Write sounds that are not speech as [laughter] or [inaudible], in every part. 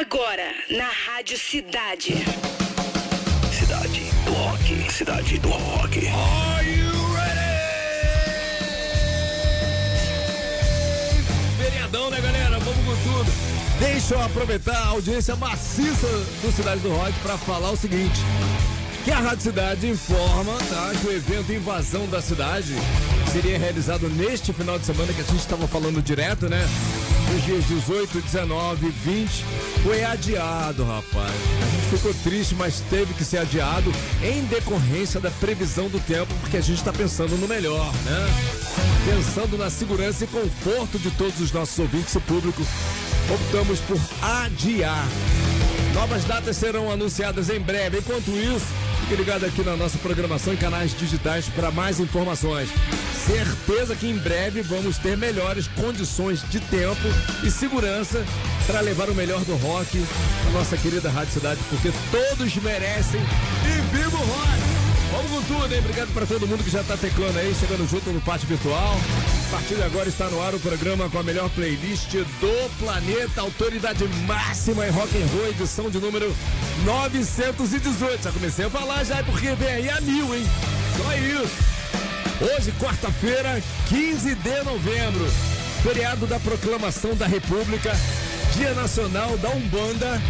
Agora, na Rádio Cidade. Cidade do Rock. Cidade do Rock. Are you ready? Feriadão, né, galera? Vamos com tudo. Deixa eu aproveitar a audiência maciça do Cidade do Rock para falar o seguinte. Que a Rádio Cidade informa tá, que o evento Invasão da Cidade seria realizado neste final de semana que a gente estava falando direto, né? Os dias 18, 19 20 foi adiado, rapaz. A gente ficou triste, mas teve que ser adiado em decorrência da previsão do tempo, porque a gente está pensando no melhor, né? Pensando na segurança e conforto de todos os nossos ouvintes e público, optamos por adiar. Novas datas serão anunciadas em breve. Enquanto isso, fique ligado aqui na nossa programação e canais digitais para mais informações. Certeza que em breve vamos ter melhores condições de tempo e segurança para levar o melhor do rock à nossa querida Rádio Cidade, porque todos merecem e viva o rock! Vamos com tudo, hein? Obrigado para todo mundo que já tá teclando aí, chegando junto no Pátio Virtual. A partir de agora está no ar o programa com a melhor playlist do planeta, autoridade máxima em rock and roll, edição de número 918. Já comecei a falar já, porque vem aí a mil, hein? Só isso. Hoje, quarta-feira, 15 de novembro, feriado da proclamação da República, Dia Nacional da Umbanda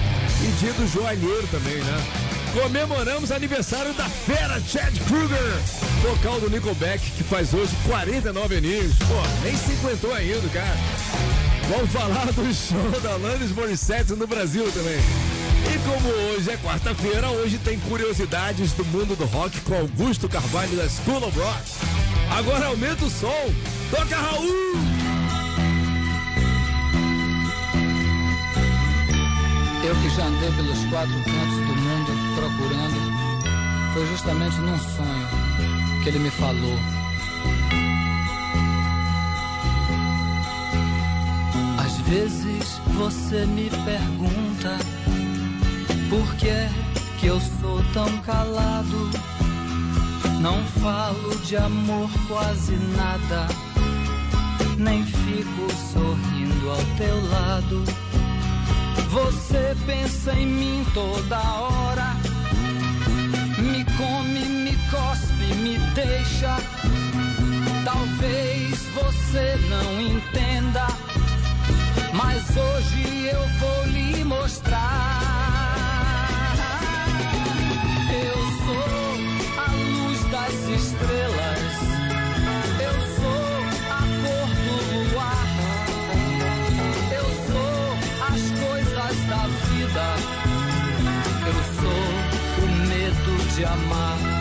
e Dia do Joalheiro também, né? Comemoramos aniversário da fera Chad Kruger, vocal do Nickelback, que faz hoje 49 aninhos. Pô, nem se aguentou ainda, cara. Vamos falar do show da Alanis Morissette no Brasil também. E como hoje é quarta-feira, hoje tem curiosidades do mundo do rock com Augusto Carvalho da School of Rock. Agora aumenta o som. Toca Raul! Eu que já andei pelos quatro cantos do procurando, foi justamente num sonho que ele me falou. Às vezes você me pergunta por que é que eu sou tão calado. Não falo de amor quase nada, nem fico sorrindo ao teu lado. Você pensa em mim toda hora. Me come, me cospe, me deixa. Talvez você não entenda. Mas hoje eu vou lhe mostrar. Eu sou a luz das estrelas. De amar.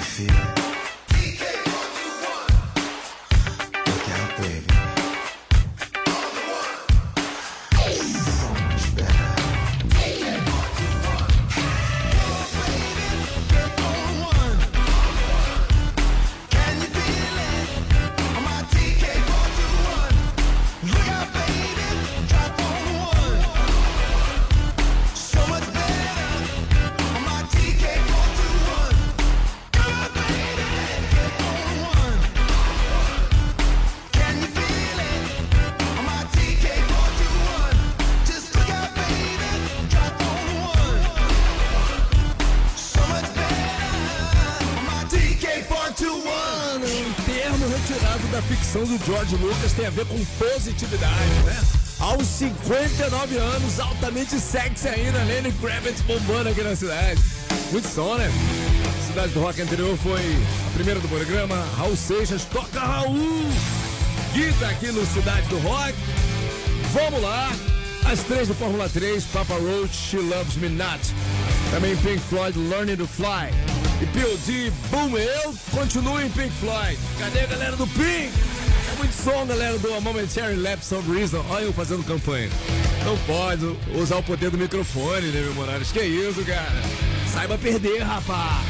fear. George Lucas tem a ver com positividade, né? Aos 59 anos, altamente sexy ainda, Lenny Kravitz bombando aqui na cidade. Muito som, né? Cidade do Rock anterior foi a primeira do programa, Raul Seixas, toca Raul! Guita aqui no Cidade do Rock. Vamos lá! As três do Fórmula 3, Papa Roach, She Loves Me Not. Também Pink Floyd, Learning to Fly. E P.O.D. Boom, eu continuo em Pink Floyd. Cadê a galera do Pink? som, galera, do Momentary Lapse of Reason. Olha eu fazendo campanha. Não pode usar o poder do microfone, né, meu Morales? Que isso, cara? Saiba perder, rapaz.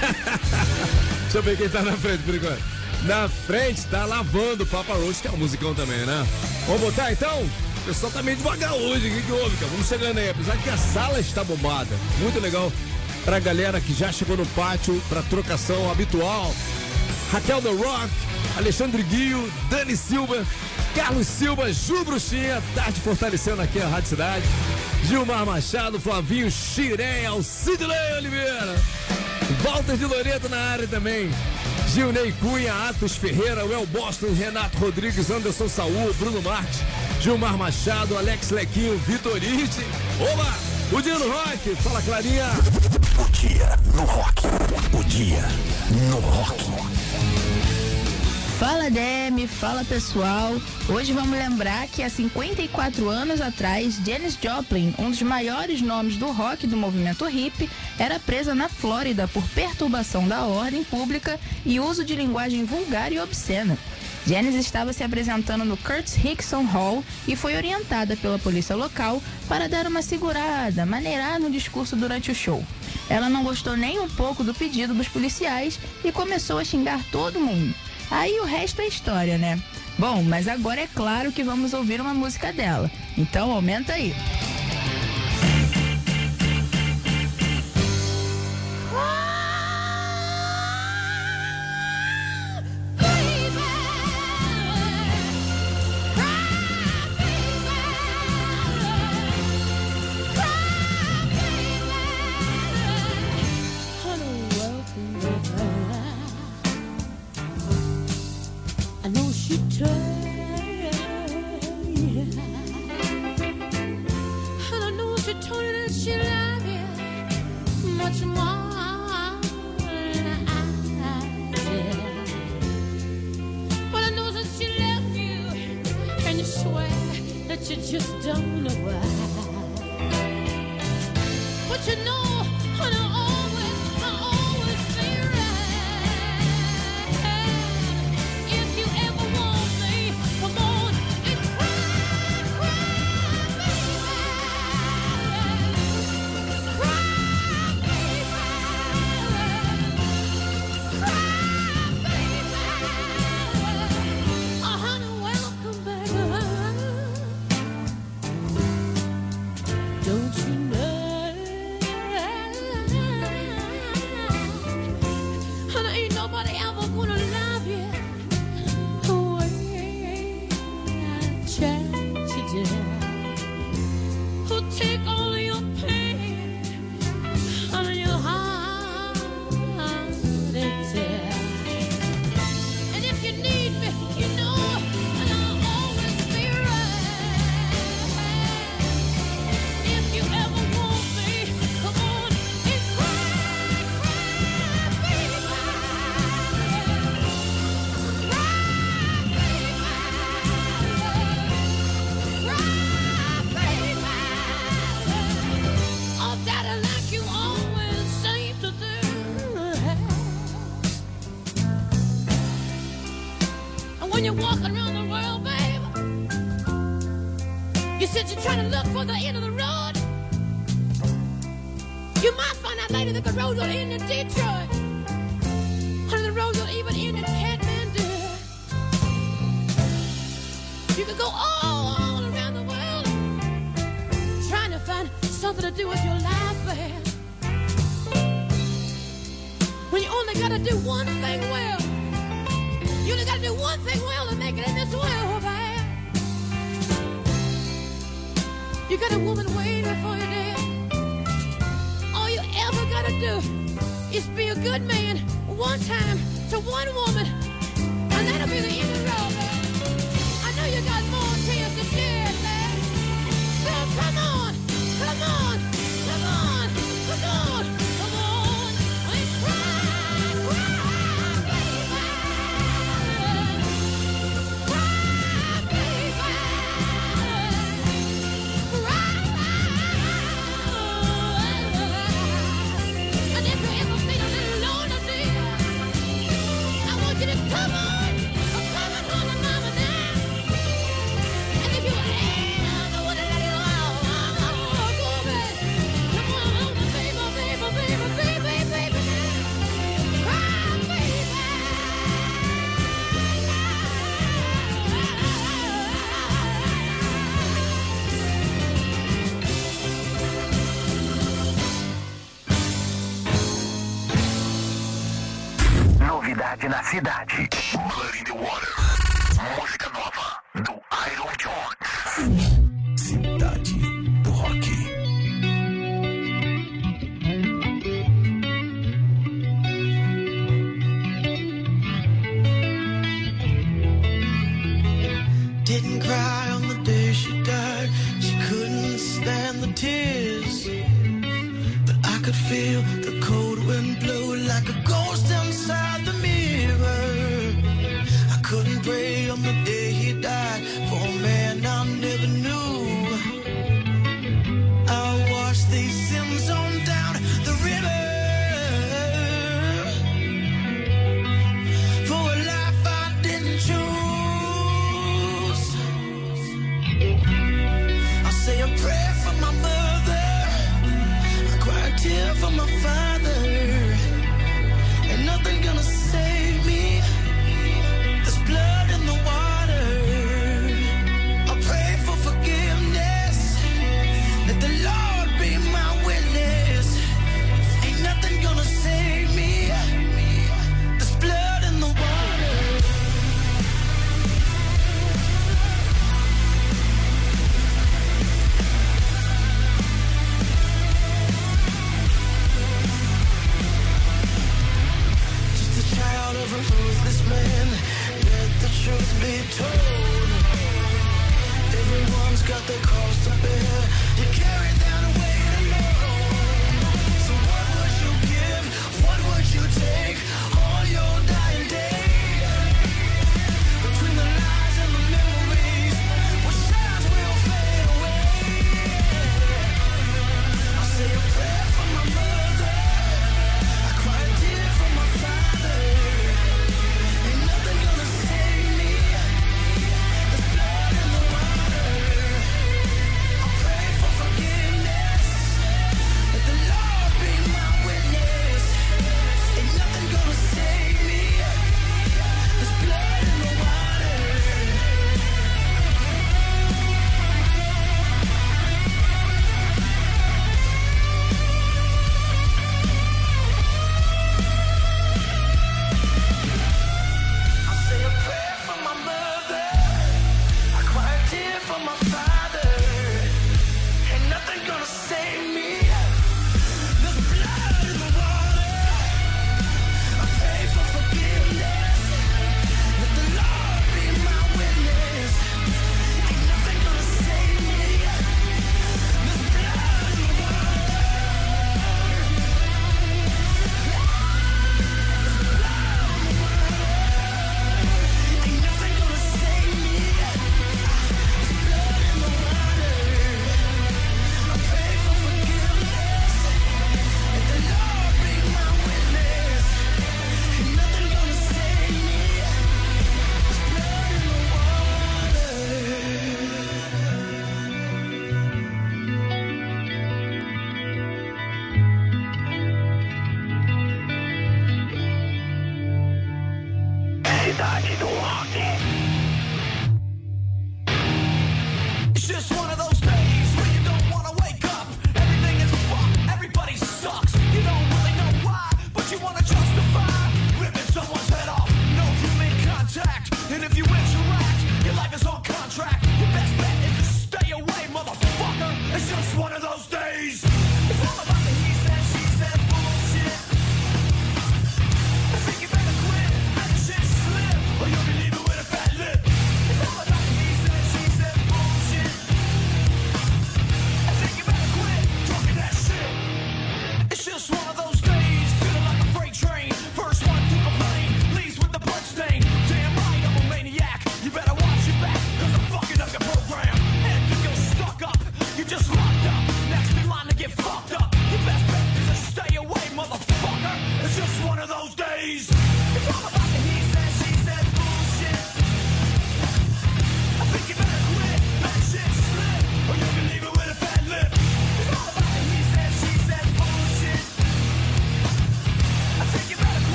[laughs] Deixa eu ver quem tá na frente por enquanto. Na frente tá lavando Papa Roach, que é um musicão também, né? Vamos botar então? O pessoal tá meio devagar hoje, o que, que houve, cara? Vamos chegando aí, apesar que a sala está bombada. Muito legal pra galera que já chegou no pátio pra trocação habitual. Raquel The Rock, Alexandre Guio, Dani Silva, Carlos Silva, Ju Bruxinha, tarde fortalecendo aqui a Rádio Cidade. Gilmar Machado, Flavinho Xiré, Alcidley Oliveira. Walter de Loreto na área também. Gilney Cunha, Atos Ferreira, Well Boston, Renato Rodrigues, Anderson Saúl, Bruno Marques, Gilmar Machado, Alex Lequinho, Vitor Iti. Oba! O dia no rock. Fala, Clarinha. O dia no rock. O dia no rock. Fala Demi, fala pessoal. Hoje vamos lembrar que há 54 anos atrás, Janis Joplin, um dos maiores nomes do rock do movimento hip, era presa na Flórida por perturbação da ordem pública e uso de linguagem vulgar e obscena. Janis estava se apresentando no Curtis Hickson Hall e foi orientada pela polícia local para dar uma segurada, maneirar no discurso durante o show. Ela não gostou nem um pouco do pedido dos policiais e começou a xingar todo mundo. Aí o resto é história, né? Bom, mas agora é claro que vamos ouvir uma música dela. Então aumenta aí. One thing well. You only gotta do one thing well to make it in this world, babe. You got a woman waiting for you there. All you ever gotta do is be a good man one time to one woman, and that'll be the end of the road, man. I know you got more tears to shed, man. So come on, come on, na cidade.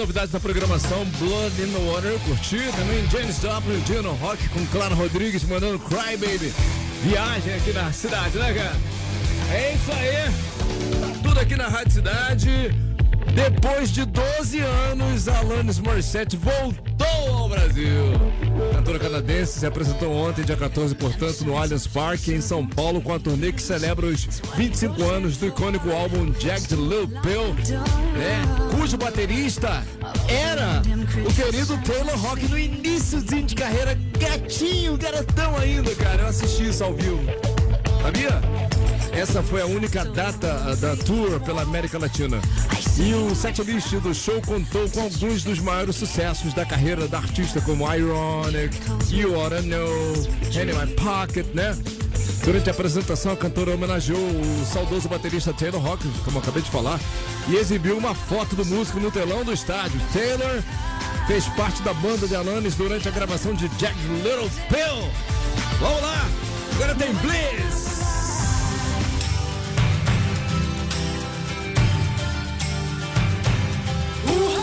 Novidades da programação Blood in the Water, curti. Também James Joplin, Dino Rock com Clara Rodrigues mandando Cry Baby. Viagem aqui na cidade, né, cara? É isso aí. Tá tudo aqui na Rádio Cidade. Depois de 12 anos, Alanis Morissette voltou ao Brasil. Cantora canadense se apresentou ontem, dia 14, portanto, no Allianz Parque, em São Paulo, com a turnê que celebra os 25 anos do icônico álbum Jagged Little Pill, né? cujo baterista era o querido Taylor Rock no iníciozinho de carreira, gatinho, garotão ainda, cara. Eu assisti isso ao vivo. Sabia? Essa foi a única data da tour pela América Latina. E o setlist do show contou com alguns dos maiores sucessos da carreira da artista, como Ironic, You Oughta Know, in My Pocket, né? Durante a apresentação, a cantora homenageou o saudoso baterista Taylor Rock, como eu acabei de falar, e exibiu uma foto do músico no telão do estádio. Taylor fez parte da banda de Alanis durante a gravação de Jack Little Pill. Vamos lá! Agora tem Bliss! You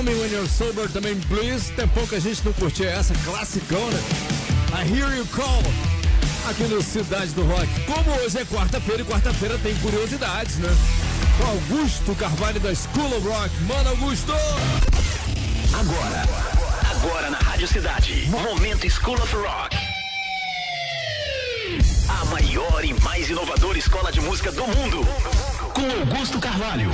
Call Me When You're Sober, também Blues. Tem pouca gente não curtia essa, classicão, né? I Hear You Call, aqui no Cidade do Rock. Como hoje é quarta-feira e quarta-feira tem curiosidades, né? Com Augusto Carvalho da School of Rock. Mano, Augusto! Agora, agora na Rádio Cidade, Momento School of Rock. A maior e mais inovadora escola de música do mundo. Com Augusto Carvalho.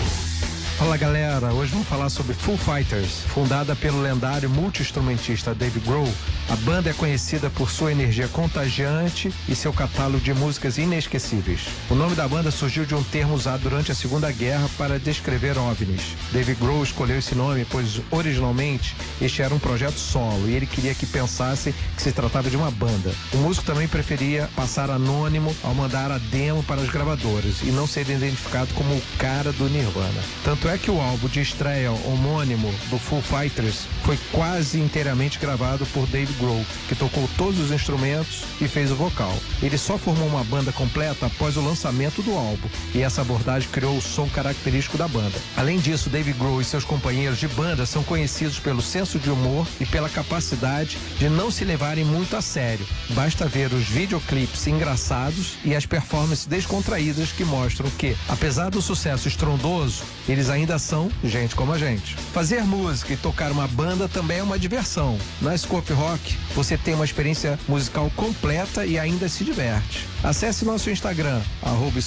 Fala galera, hoje vamos falar sobre Foo Fighters. Fundada pelo lendário multi-instrumentista Dave Grohl, a banda é conhecida por sua energia contagiante e seu catálogo de músicas inesquecíveis. O nome da banda surgiu de um termo usado durante a Segunda Guerra para descrever OVNIs. Dave Grohl escolheu esse nome pois originalmente este era um projeto solo e ele queria que pensasse que se tratava de uma banda. O músico também preferia passar anônimo ao mandar a demo para as gravadoras e não ser identificado como o cara do Nirvana. Tanto é que o álbum de estreia homônimo do Foo Fighters foi quase inteiramente gravado por Dave Grohl, que tocou todos os instrumentos e fez o vocal. Ele só formou uma banda completa após o lançamento do álbum, e essa abordagem criou o som característico da banda. Além disso, Dave Grohl e seus companheiros de banda são conhecidos pelo senso de humor e pela capacidade de não se levarem muito a sério. Basta ver os videoclipes engraçados e as performances descontraídas que mostram que, apesar do sucesso estrondoso, eles ainda são gente como a gente. Fazer música e tocar uma banda também é uma diversão. Na Scope Rock, você tem uma experiência musical completa e ainda se diverte. Acesse nosso Instagram, arroba.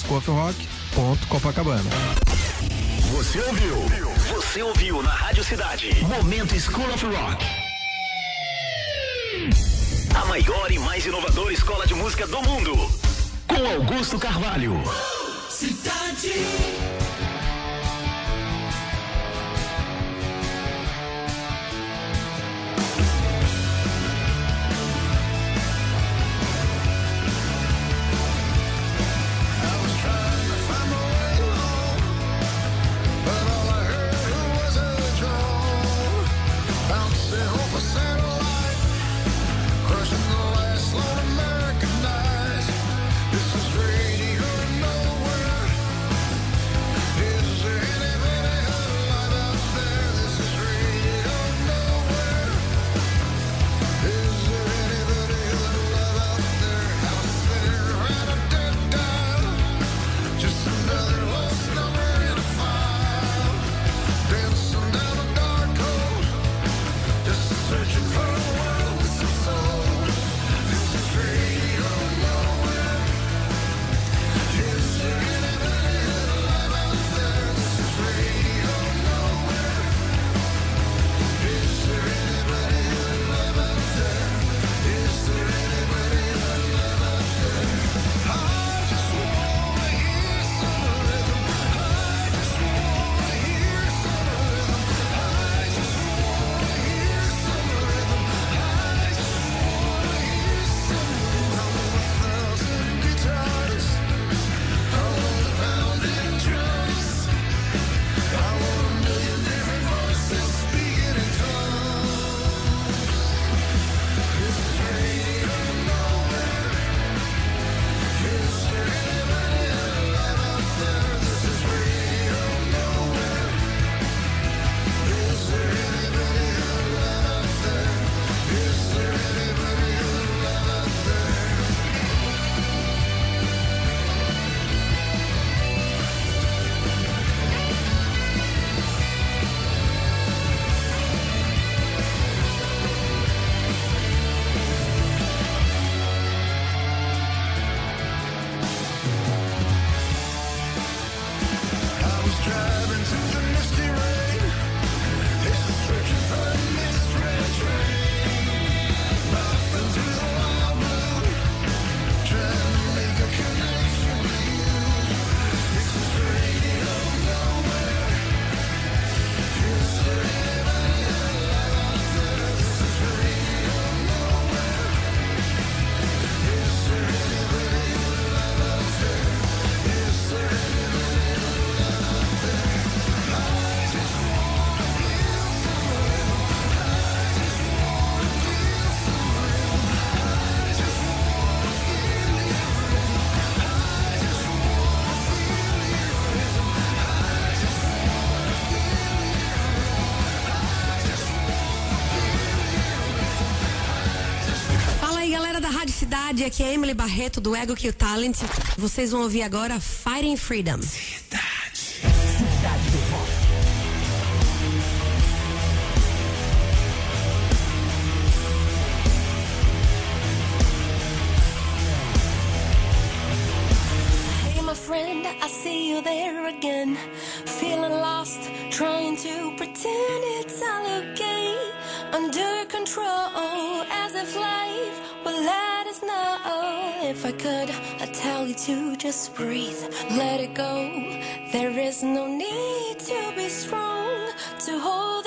Você ouviu? Você ouviu na Rádio Cidade. Momento School of Rock. A maior e mais inovadora escola de música do mundo. Com Augusto Carvalho. I aqui é Emily Barreto do Ego Kill Talent. Vocês vão ouvir agora Fighting Freedom. If I could, I'd tell you to just breathe, let it go. There is no need to be strong to hold.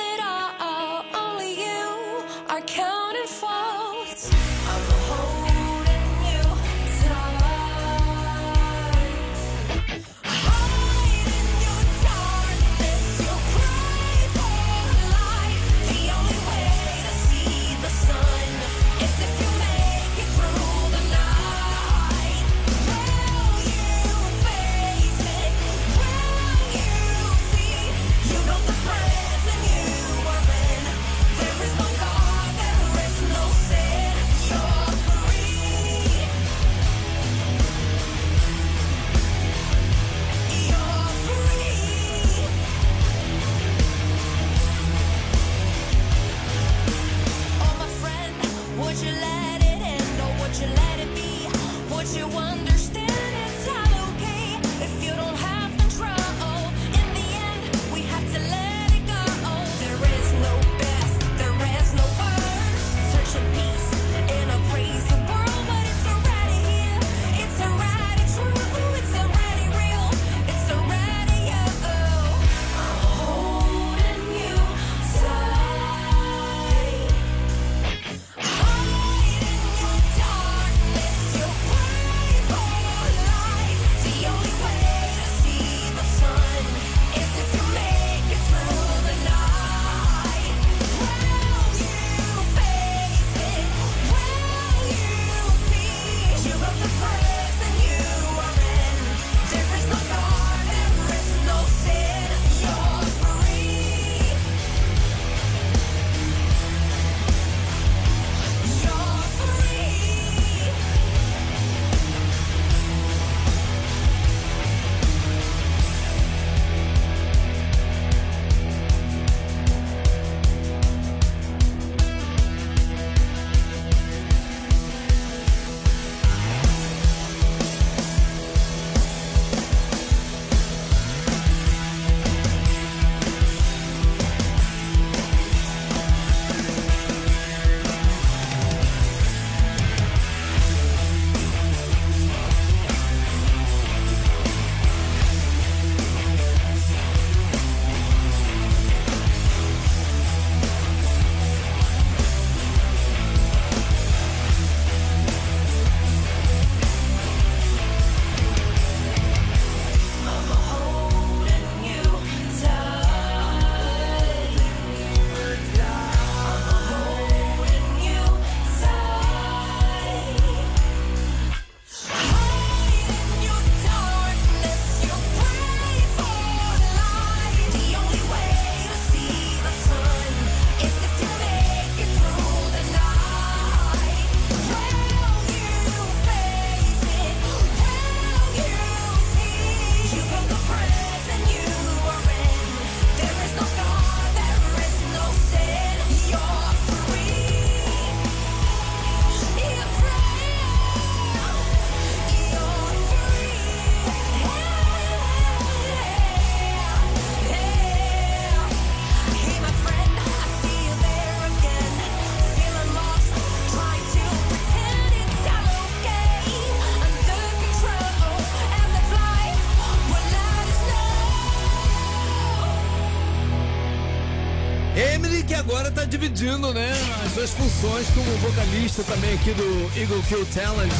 dividindo, né, as suas funções como vocalista também aqui do Eagle Kill Talent,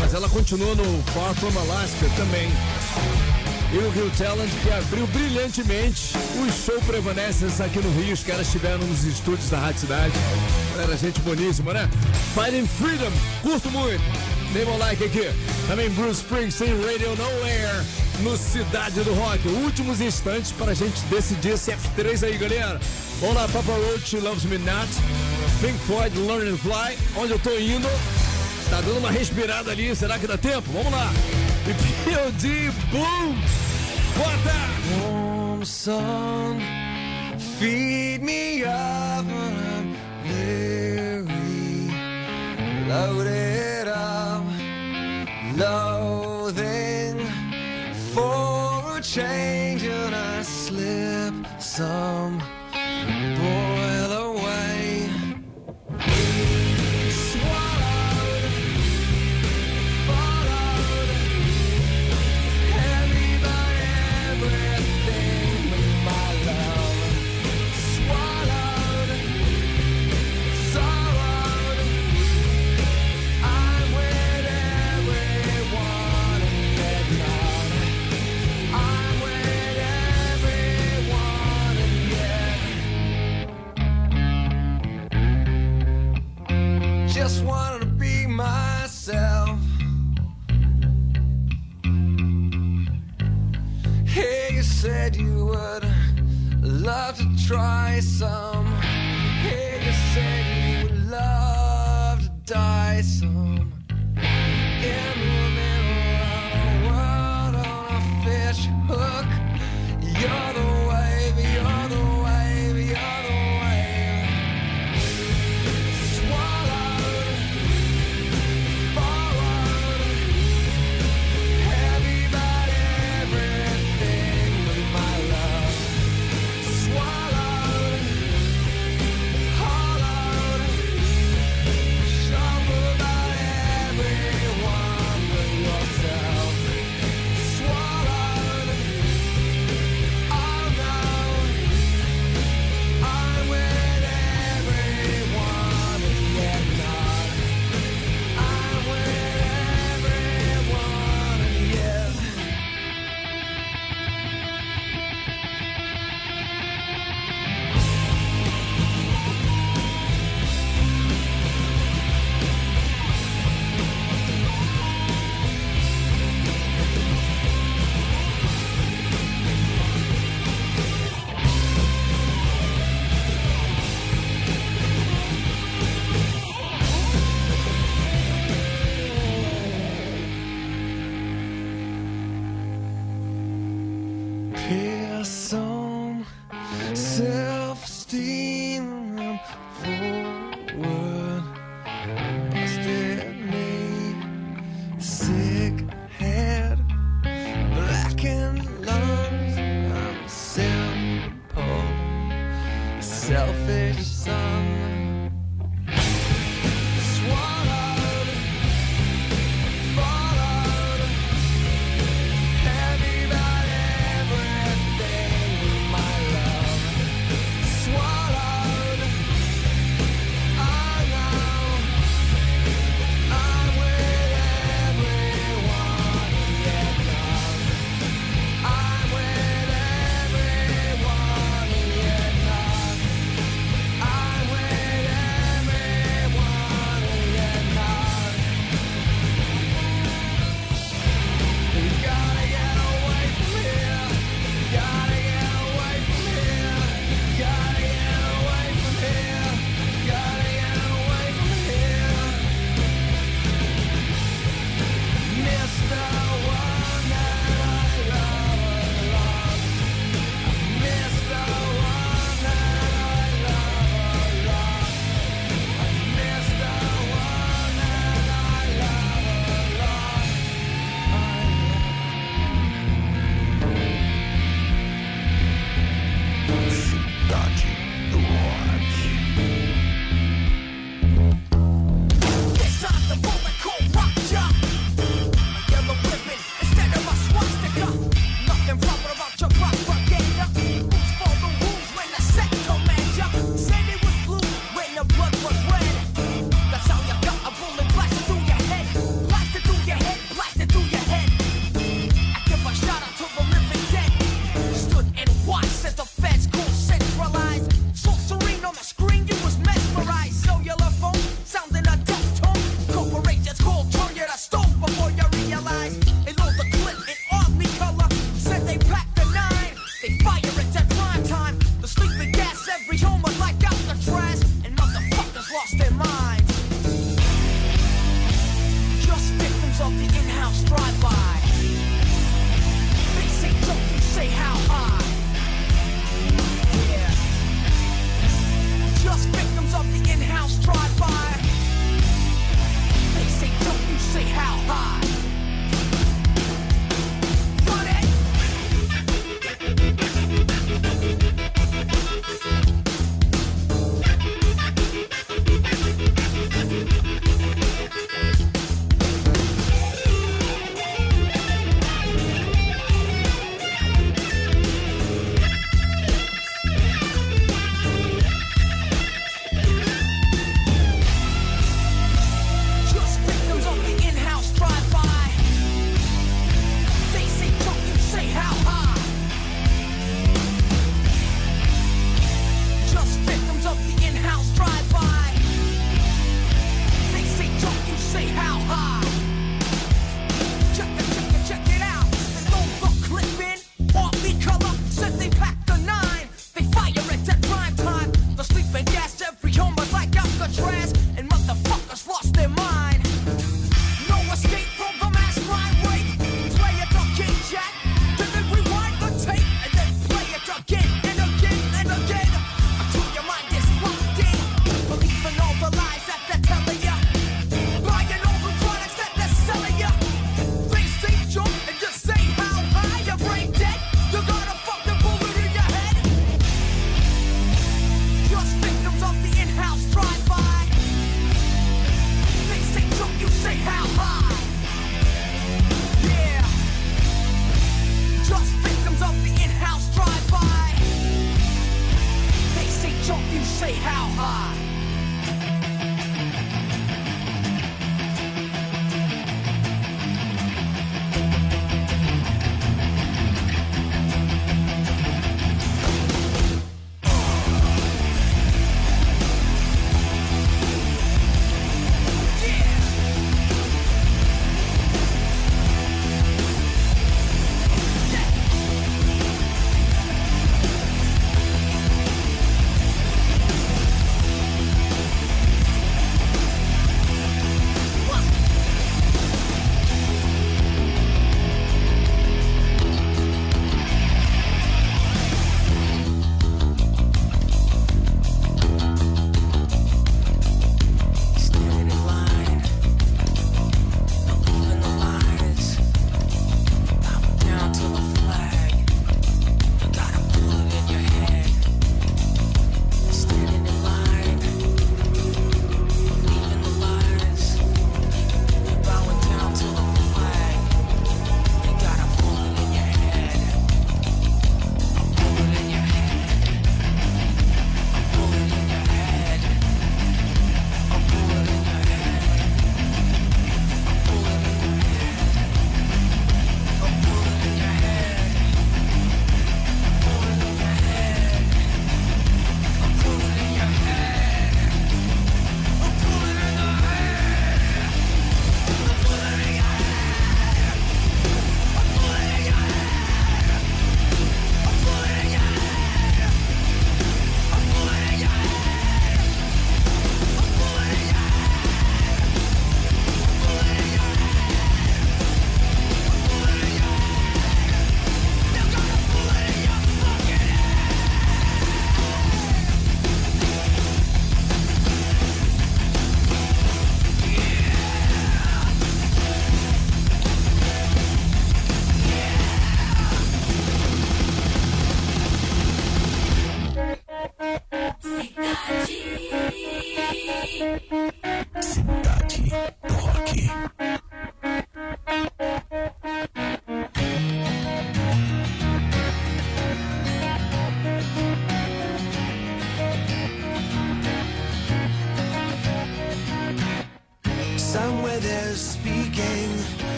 mas ela continua no Far From Alaska também. Eagle Kill Talent que abriu brilhantemente o show Prevanescence aqui no Rio, os caras estiveram nos estúdios da Rádio Cidade. Era gente boníssima, né? Fighting Freedom, curto muito. Dê um like aqui. Também Bruce Springsteen, Radio Nowhere, no Cidade do Rock. Últimos instantes para a gente decidir esse F3 aí, galera. Olá, Papa Roach Loves Me Not. Pink Floyd, Learn and Fly. Onde eu tô indo? Tá dando uma respirada ali. Será que dá tempo? Vamos lá. E P.O.D. Boom. Bota! Warm sun, feed me up I'm weary. Loaded up, loathing for a change and I slip some try some.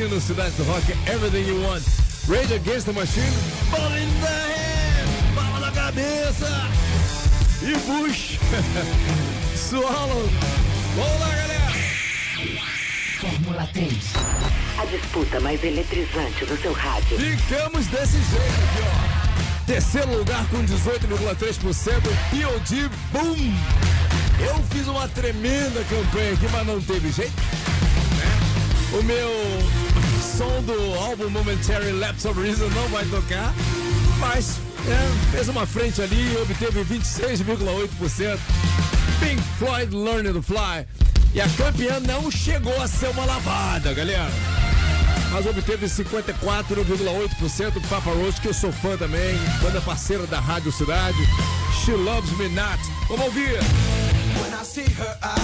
aqui no Cidade do Rock, Everything You Want. Rage Against the Machine, Ball in the Head, Bala na cabeça e Bush, [laughs] Swallow. Vamos lá, galera! Fórmula 3. A disputa mais eletrizante do seu rádio. Ficamos desse jeito aqui, ó. Terceiro lugar com 18,3%, P.O.D. Boom! Eu fiz uma tremenda campanha aqui, mas não teve jeito. Né? O meu som do álbum Momentary Lapse of Reason não vai tocar, mas é, fez uma frente ali e obteve 26,8%. Pink Floyd Learning to Fly. E a campeã não chegou a ser uma lavada, galera. Mas obteve 54,8% do Papa Roach, que eu sou fã também, banda parceira da Rádio Cidade. She Loves Me Not. Vamos ouvir! When I see her, I...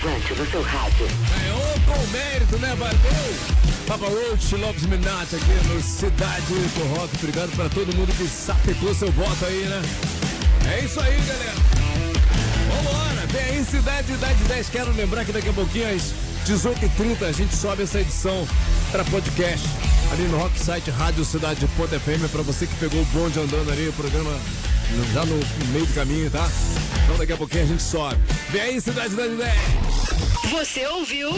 relevante no seu rádio. Ganhou com mérito, né? Valeu! Papa Roach, Lopes Minati aqui no Cidade do Rock. Obrigado para todo mundo que sapecou seu voto aí, né? É isso aí, galera. Vambora, vem aí Cidade Idade 10. Quero lembrar que daqui a pouquinho às 18h30 a gente sobe essa edição para podcast ali no Rock Site Rádio Cidade Ponta FM para você que pegou o bonde andando ali, o programa já no meio do caminho, tá? Então daqui a pouquinho a gente sobe. Vem aí, Cidade Idade 10. Você ouviu?